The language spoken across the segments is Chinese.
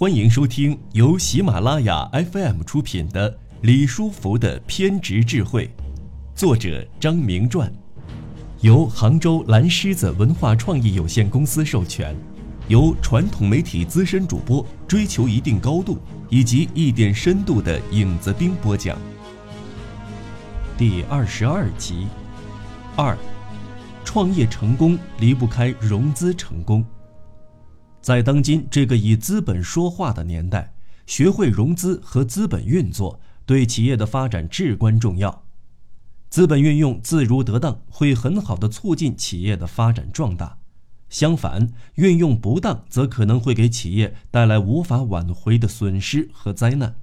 欢迎收听由喜马拉雅 FM 出品的《李书福的偏执智慧》，作者张明传，由杭州蓝狮子文化创意有限公司授权，由传统媒体资深主播追求一定高度以及一点深度的影子兵播讲。第二十二集，二，创业成功离不开融资成功。在当今这个以资本说话的年代，学会融资和资本运作对企业的发展至关重要。资本运用自如得当，会很好的促进企业的发展壮大；相反，运用不当，则可能会给企业带来无法挽回的损失和灾难。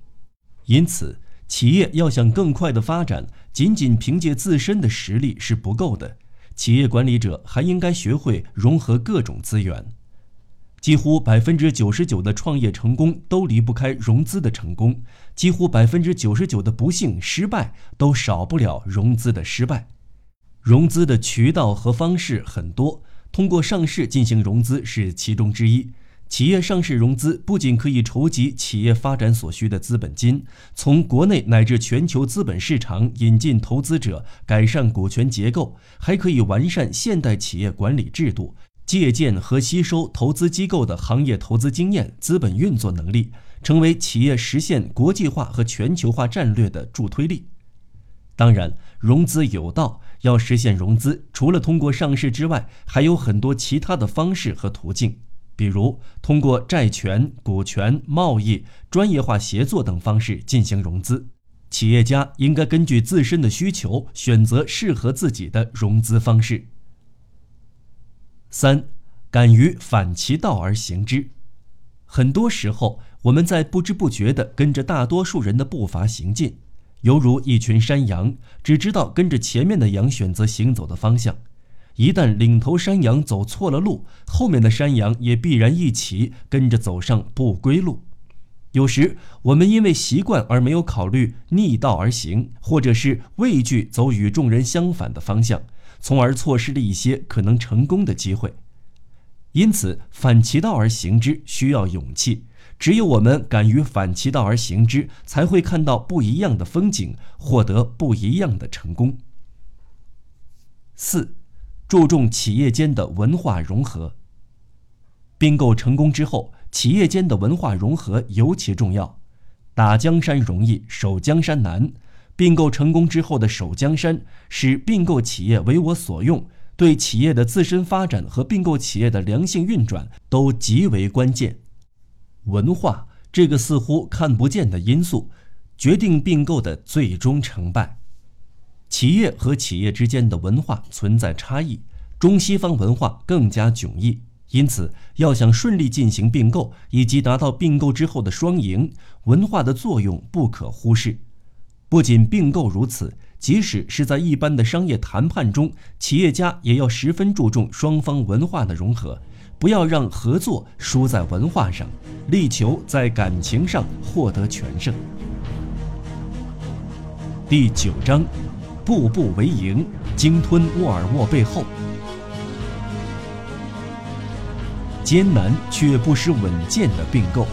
因此，企业要想更快的发展，仅仅凭借自身的实力是不够的，企业管理者还应该学会融合各种资源。几乎百分之九十九的创业成功都离不开融资的成功，几乎百分之九十九的不幸失败都少不了融资的失败。融资的渠道和方式很多，通过上市进行融资是其中之一。企业上市融资不仅可以筹集企业发展所需的资本金，从国内乃至全球资本市场引进投资者，改善股权结构，还可以完善现代企业管理制度。借鉴和吸收投资机构的行业投资经验、资本运作能力，成为企业实现国际化和全球化战略的助推力。当然，融资有道，要实现融资，除了通过上市之外，还有很多其他的方式和途径，比如通过债权、股权、贸易、专业化协作等方式进行融资。企业家应该根据自身的需求，选择适合自己的融资方式。三，敢于反其道而行之。很多时候，我们在不知不觉地跟着大多数人的步伐行进，犹如一群山羊，只知道跟着前面的羊选择行走的方向。一旦领头山羊走错了路，后面的山羊也必然一起跟着走上不归路。有时，我们因为习惯而没有考虑逆道而行，或者是畏惧走与众人相反的方向。从而错失了一些可能成功的机会，因此反其道而行之需要勇气。只有我们敢于反其道而行之，才会看到不一样的风景，获得不一样的成功。四，注重企业间的文化融合。并购成功之后，企业间的文化融合尤其重要。打江山容易，守江山难。并购成功之后的守江山，使并购企业为我所用，对企业的自身发展和并购企业的良性运转都极为关键。文化这个似乎看不见的因素，决定并购的最终成败。企业和企业之间的文化存在差异，中西方文化更加迥异，因此要想顺利进行并购以及达到并购之后的双赢，文化的作用不可忽视。不仅并购如此，即使是在一般的商业谈判中，企业家也要十分注重双方文化的融合，不要让合作输在文化上，力求在感情上获得全胜。第九章，步步为营，鲸吞沃尔沃背后，艰难却不失稳健的并购。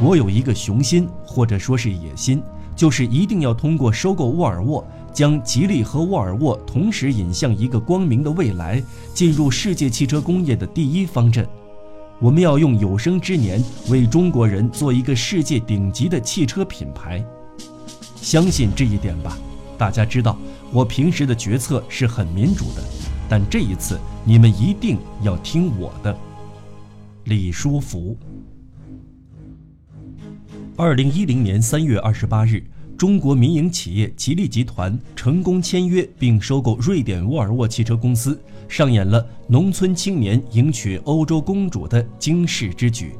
我有一个雄心，或者说是野心。就是一定要通过收购沃尔沃，将吉利和沃尔沃同时引向一个光明的未来，进入世界汽车工业的第一方阵。我们要用有生之年为中国人做一个世界顶级的汽车品牌。相信这一点吧。大家知道，我平时的决策是很民主的，但这一次你们一定要听我的。李书福。二零一零年三月二十八日，中国民营企业吉利集团成功签约并收购瑞典沃尔沃汽车公司，上演了农村青年迎娶欧洲公主的惊世之举。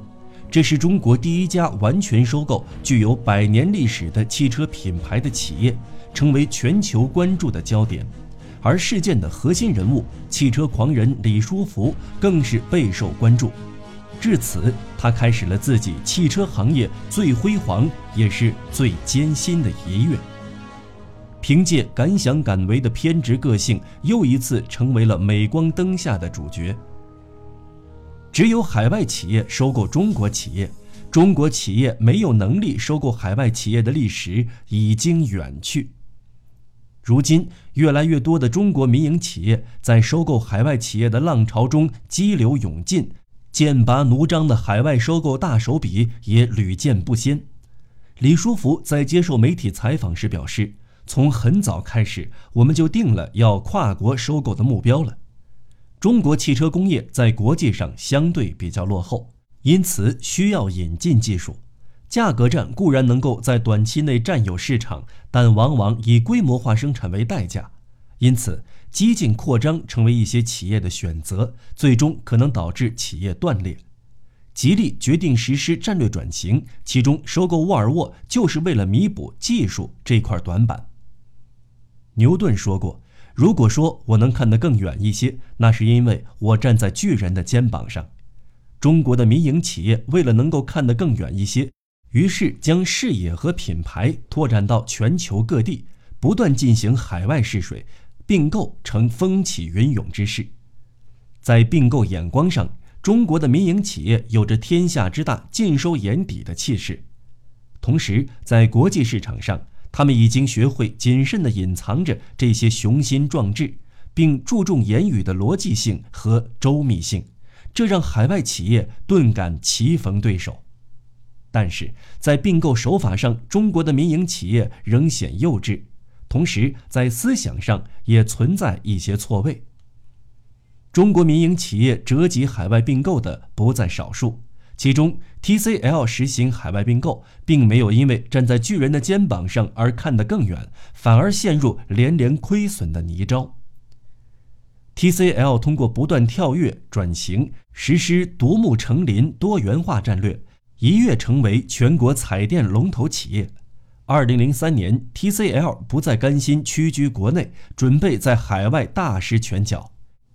这是中国第一家完全收购具有百年历史的汽车品牌的企业，成为全球关注的焦点。而事件的核心人物——汽车狂人李书福，更是备受关注。至此，他开始了自己汽车行业最辉煌也是最艰辛的一跃。凭借敢想敢为的偏执个性，又一次成为了镁光灯下的主角。只有海外企业收购中国企业，中国企业没有能力收购海外企业的历史已经远去。如今，越来越多的中国民营企业在收购海外企业的浪潮中激流勇进，剑拔弩张的海外收购大手笔也屡见不鲜。李书福在接受媒体采访时表示：“从很早开始，我们就定了要跨国收购的目标了。中国汽车工业在国际上相对比较落后，因此需要引进技术。”价格战固然能够在短期内占有市场，但往往以规模化生产为代价，因此激进扩张成为一些企业的选择，最终可能导致企业断裂。吉利决定实施战略转型，其中收购沃尔沃就是为了弥补技术这块短板。牛顿说过：“如果说我能看得更远一些，那是因为我站在巨人的肩膀上。”中国的民营企业为了能够看得更远一些。于是将视野和品牌拓展到全球各地，不断进行海外试水，并购成风起云涌之势。在并购眼光上，中国的民营企业有着天下之大尽收眼底的气势。同时，在国际市场上，他们已经学会谨慎地隐藏着这些雄心壮志，并注重言语的逻辑性和周密性，这让海外企业顿感棋逢对手。但是在并购手法上，中国的民营企业仍显幼稚，同时在思想上也存在一些错位。中国民营企业折戟海外并购的不在少数，其中 TCL 实行海外并购，并没有因为站在巨人的肩膀上而看得更远，反而陷入连连亏损的泥沼。TCL 通过不断跳跃转型，实施独木成林多元化战略。一跃成为全国彩电龙头企业。二零零三年，TCL 不再甘心屈居国内，准备在海外大施拳脚，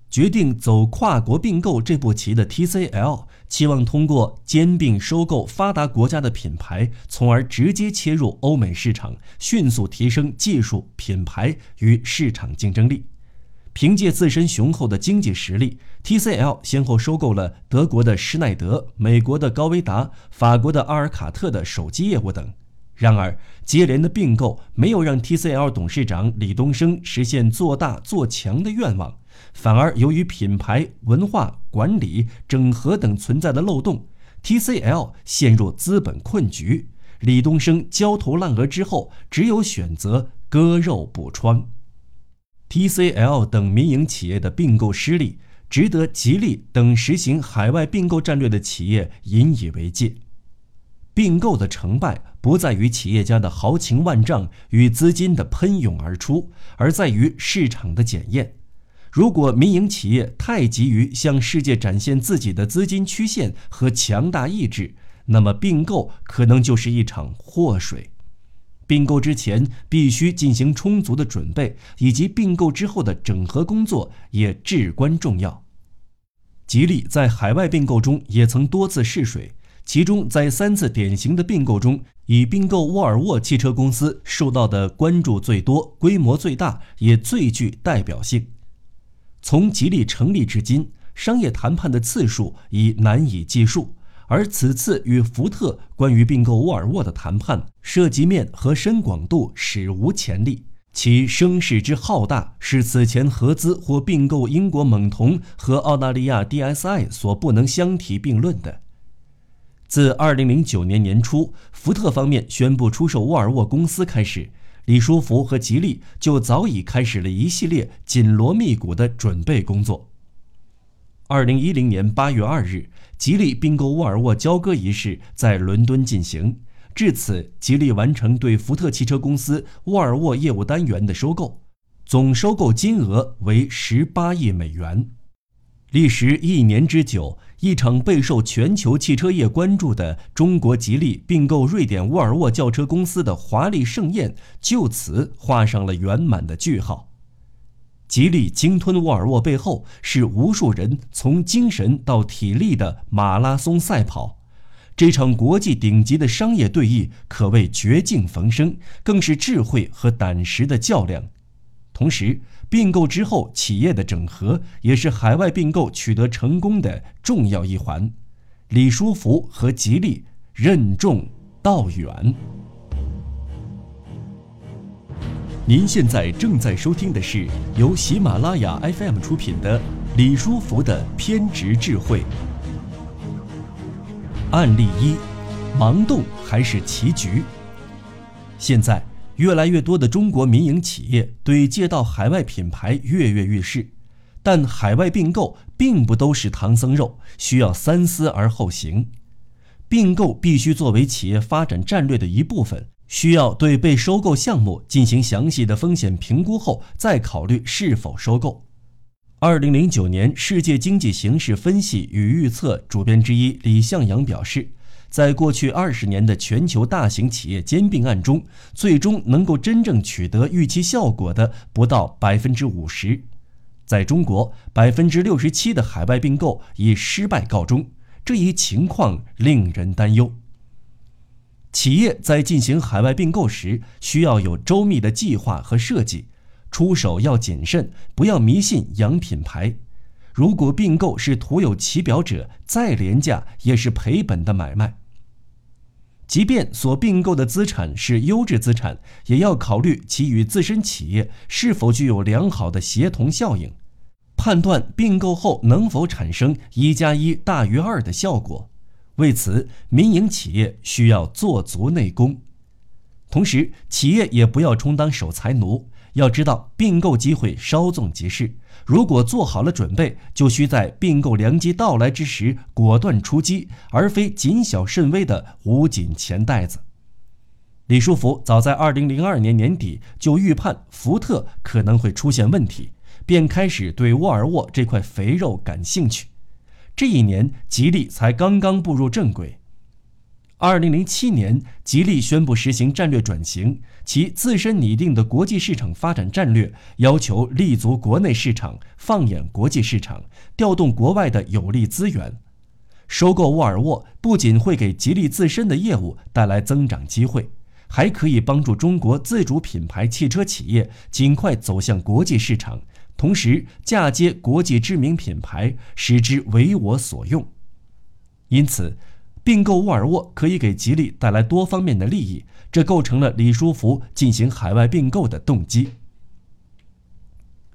决定走跨国并购这步棋的 TCL，期望通过兼并收购发达国家的品牌，从而直接切入欧美市场，迅速提升技术、品牌与市场竞争力。凭借自身雄厚的经济实力，TCL 先后收购了德国的施耐德、美国的高维达、法国的阿尔卡特的手机业务等。然而，接连的并购没有让 TCL 董事长李东生实现做大做强的愿望，反而由于品牌、文化、管理、整合等存在的漏洞，TCL 陷入资本困局。李东生焦头烂额之后，只有选择割肉补疮。TCL 等民营企业的并购失利，值得吉利等实行海外并购战略的企业引以为戒。并购的成败不在于企业家的豪情万丈与资金的喷涌而出，而在于市场的检验。如果民营企业太急于向世界展现自己的资金曲线和强大意志，那么并购可能就是一场祸水。并购之前必须进行充足的准备，以及并购之后的整合工作也至关重要。吉利在海外并购中也曾多次试水，其中在三次典型的并购中，以并购沃尔沃汽车公司受到的关注最多、规模最大，也最具代表性。从吉利成立至今，商业谈判的次数已难以计数。而此次与福特关于并购沃尔沃的谈判，涉及面和深广度史无前例，其声势之浩大是此前合资或并购英国猛龙和澳大利亚 DSI 所不能相提并论的。自2009年年初，福特方面宣布出售沃尔沃公司开始，李书福和吉利就早已开始了一系列紧锣密鼓的准备工作。2010年8月2日。吉利并购沃尔沃交割仪式在伦敦进行，至此，吉利完成对福特汽车公司沃尔沃业务单元的收购，总收购金额为十八亿美元。历时一年之久，一场备受全球汽车业关注的中国吉利并购瑞典沃尔沃轿车公司的华丽盛宴，就此画上了圆满的句号。吉利鲸吞沃尔沃背后是无数人从精神到体力的马拉松赛跑，这场国际顶级的商业对弈可谓绝境逢生，更是智慧和胆识的较量。同时，并购之后企业的整合也是海外并购取得成功的重要一环。李书福和吉利任重道远。您现在正在收听的是由喜马拉雅 FM 出品的《李书福的偏执智慧》案例一：盲动还是棋局？现在。越来越多的中国民营企业对借道海外品牌跃跃欲试，但海外并购并不都是唐僧肉，需要三思而后行。并购必须作为企业发展战略的一部分，需要对被收购项目进行详细的风险评估后再考虑是否收购。二零零九年《世界经济形势分析与预测》主编之一李向阳表示。在过去二十年的全球大型企业兼并案中，最终能够真正取得预期效果的不到百分之五十。在中国，百分之六十七的海外并购以失败告终，这一情况令人担忧。企业在进行海外并购时，需要有周密的计划和设计，出手要谨慎，不要迷信洋品牌。如果并购是徒有其表者，再廉价也是赔本的买卖。即便所并购的资产是优质资产，也要考虑其与自身企业是否具有良好的协同效应，判断并购后能否产生一加一大于二的效果。为此，民营企业需要做足内功，同时企业也不要充当守财奴。要知道，并购机会稍纵即逝。如果做好了准备，就需在并购良机到来之时果断出击，而非谨小慎微的捂紧钱袋子。李书福早在2002年年底就预判福特可能会出现问题，便开始对沃尔沃这块肥肉感兴趣。这一年，吉利才刚刚步入正轨。二零零七年，吉利宣布实行战略转型，其自身拟定的国际市场发展战略要求立足国内市场，放眼国际市场，调动国外的有利资源。收购沃尔沃不仅会给吉利自身的业务带来增长机会，还可以帮助中国自主品牌汽车企业尽快走向国际市场，同时嫁接国际知名品牌，使之为我所用。因此。并购沃尔沃可以给吉利带来多方面的利益，这构成了李书福进行海外并购的动机。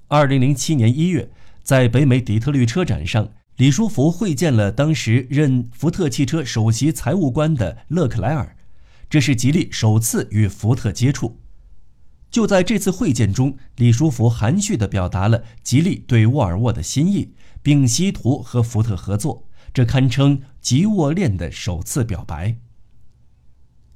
二零零七年一月，在北美底特律车展上，李书福会见了当时任福特汽车首席财务官的勒克莱尔，这是吉利首次与福特接触。就在这次会见中，李书福含蓄地表达了吉利对沃尔沃的心意，并希图和福特合作。这堪称吉沃链的首次表白。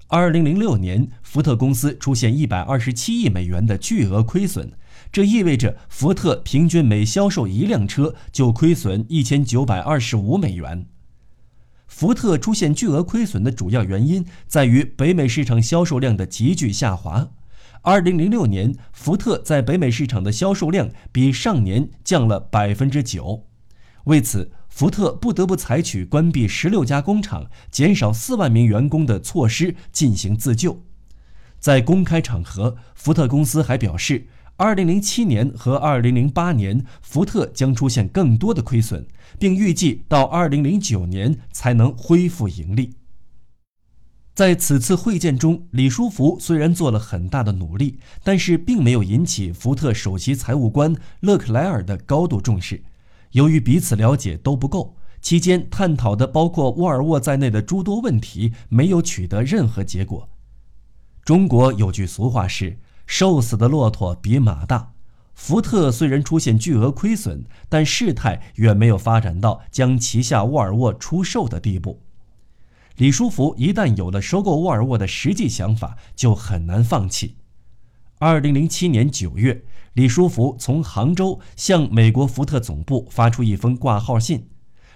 二零零六年，福特公司出现一百二十七亿美元的巨额亏损，这意味着福特平均每销售一辆车就亏损一千九百二十五美元。福特出现巨额亏损的主要原因在于北美市场销售量的急剧下滑。二零零六年，福特在北美市场的销售量比上年降了百分之九，为此。福特不得不采取关闭十六家工厂、减少四万名员工的措施进行自救。在公开场合，福特公司还表示，二零零七年和二零零八年福特将出现更多的亏损，并预计到二零零九年才能恢复盈利。在此次会见中，李书福虽然做了很大的努力，但是并没有引起福特首席财务官勒克莱尔的高度重视。由于彼此了解都不够，期间探讨的包括沃尔沃在内的诸多问题没有取得任何结果。中国有句俗话是“瘦死的骆驼比马大”，福特虽然出现巨额亏损，但事态远没有发展到将旗下沃尔沃出售的地步。李书福一旦有了收购沃尔沃的实际想法，就很难放弃。二零零七年九月。李书福从杭州向美国福特总部发出一封挂号信，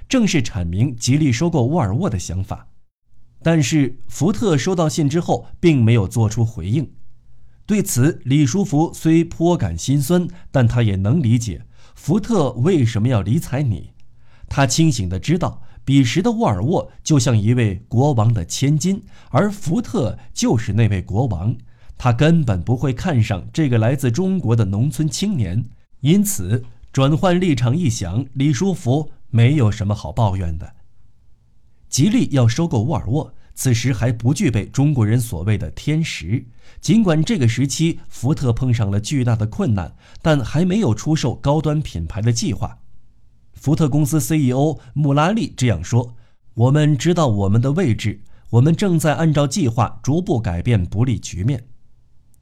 正式阐明吉利收购沃尔沃的想法。但是福特收到信之后，并没有做出回应。对此，李书福虽颇感心酸，但他也能理解福特为什么要理睬你。他清醒地知道，彼时的沃尔沃就像一位国王的千金，而福特就是那位国王。他根本不会看上这个来自中国的农村青年，因此转换立场一想，李书福没有什么好抱怨的。吉利要收购沃尔沃，此时还不具备中国人所谓的天时。尽管这个时期福特碰上了巨大的困难，但还没有出售高端品牌的计划。福特公司 CEO 穆拉利这样说：“我们知道我们的位置，我们正在按照计划逐步改变不利局面。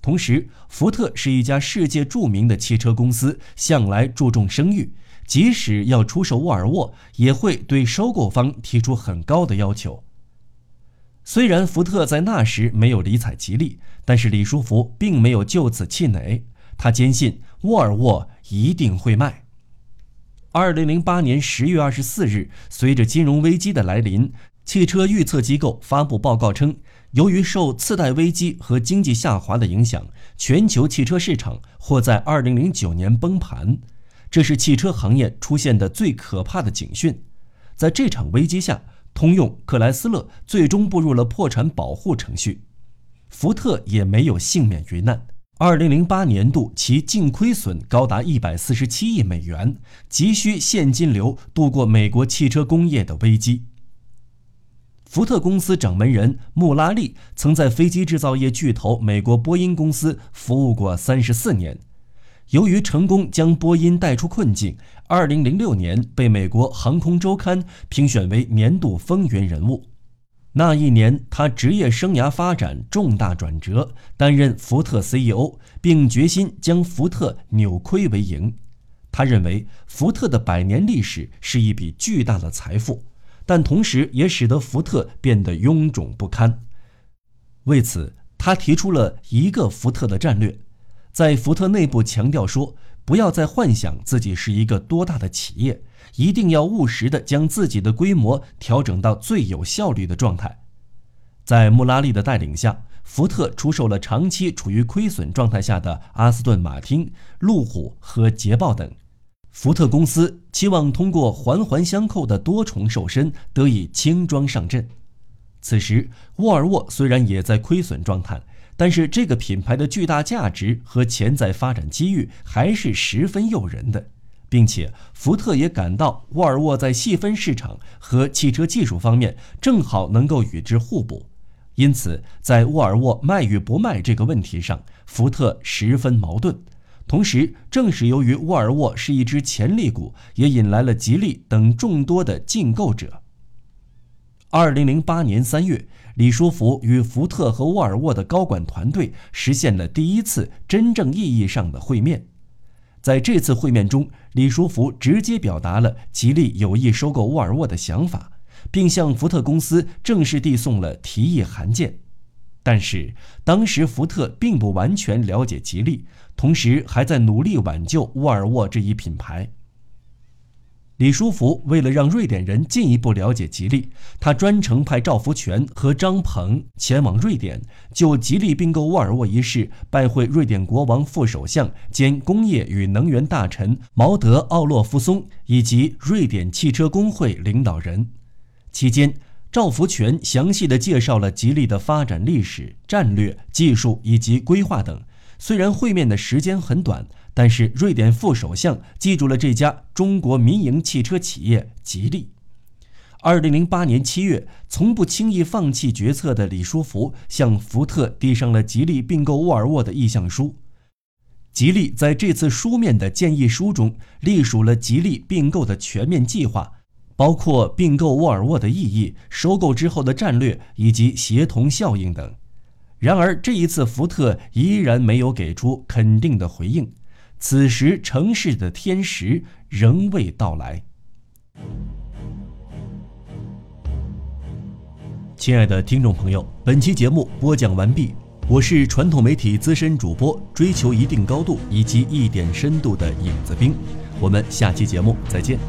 同时，福特是一家世界著名的汽车公司，向来注重声誉。即使要出售沃尔沃，也会对收购方提出很高的要求。虽然福特在那时没有理睬吉利，但是李书福并没有就此气馁，他坚信沃尔沃一定会卖。”二零零八年十月二十四日，随着金融危机的来临，汽车预测机构发布报告称，由于受次贷危机和经济下滑的影响，全球汽车市场或在二零零九年崩盘。这是汽车行业出现的最可怕的警讯。在这场危机下，通用、克莱斯勒最终步入了破产保护程序，福特也没有幸免于难。二零零八年度，其净亏损高达一百四十七亿美元，急需现金流度过美国汽车工业的危机。福特公司掌门人穆拉利曾在飞机制造业巨头美国波音公司服务过三十四年，由于成功将波音带出困境，二零零六年被美国航空周刊评选为年度风云人物。那一年，他职业生涯发展重大转折，担任福特 CEO，并决心将福特扭亏为盈。他认为，福特的百年历史是一笔巨大的财富，但同时也使得福特变得臃肿不堪。为此，他提出了一个福特的战略，在福特内部强调说。不要再幻想自己是一个多大的企业，一定要务实的将自己的规模调整到最有效率的状态。在穆拉利的带领下，福特出售了长期处于亏损状态下的阿斯顿马丁、路虎和捷豹等。福特公司期望通过环环相扣的多重瘦身得以轻装上阵。此时，沃尔沃虽然也在亏损状态。但是这个品牌的巨大价值和潜在发展机遇还是十分诱人的，并且福特也感到沃尔沃在细分市场和汽车技术方面正好能够与之互补，因此在沃尔沃卖与不卖这个问题上，福特十分矛盾。同时，正是由于沃尔沃是一只潜力股，也引来了吉利等众多的竞购者。二零零八年三月。李书福与福特和沃尔沃的高管团队实现了第一次真正意义上的会面。在这次会面中，李书福直接表达了吉利有意收购沃尔沃的想法，并向福特公司正式递送了提议函件。但是，当时福特并不完全了解吉利，同时还在努力挽救沃尔沃这一品牌。李书福为了让瑞典人进一步了解吉利，他专程派赵福全和张鹏前往瑞典，就吉利并购沃尔沃一事拜会瑞典国王副首相兼工业与能源大臣毛德·奥洛夫松以及瑞典汽车工会领导人。期间，赵福全详细的介绍了吉利的发展历史、战略、技术以及规划等。虽然会面的时间很短。但是，瑞典副首相记住了这家中国民营汽车企业吉利。二零零八年七月，从不轻易放弃决策的李书福向福特递上了吉利并购沃尔沃的意向书。吉利在这次书面的建议书中，隶属了吉利并购的全面计划，包括并购沃尔沃的意义、收购之后的战略以及协同效应等。然而，这一次福特依然没有给出肯定的回应。此时，城市的天时仍未到来。亲爱的听众朋友，本期节目播讲完毕，我是传统媒体资深主播，追求一定高度以及一点深度的影子兵，我们下期节目再见。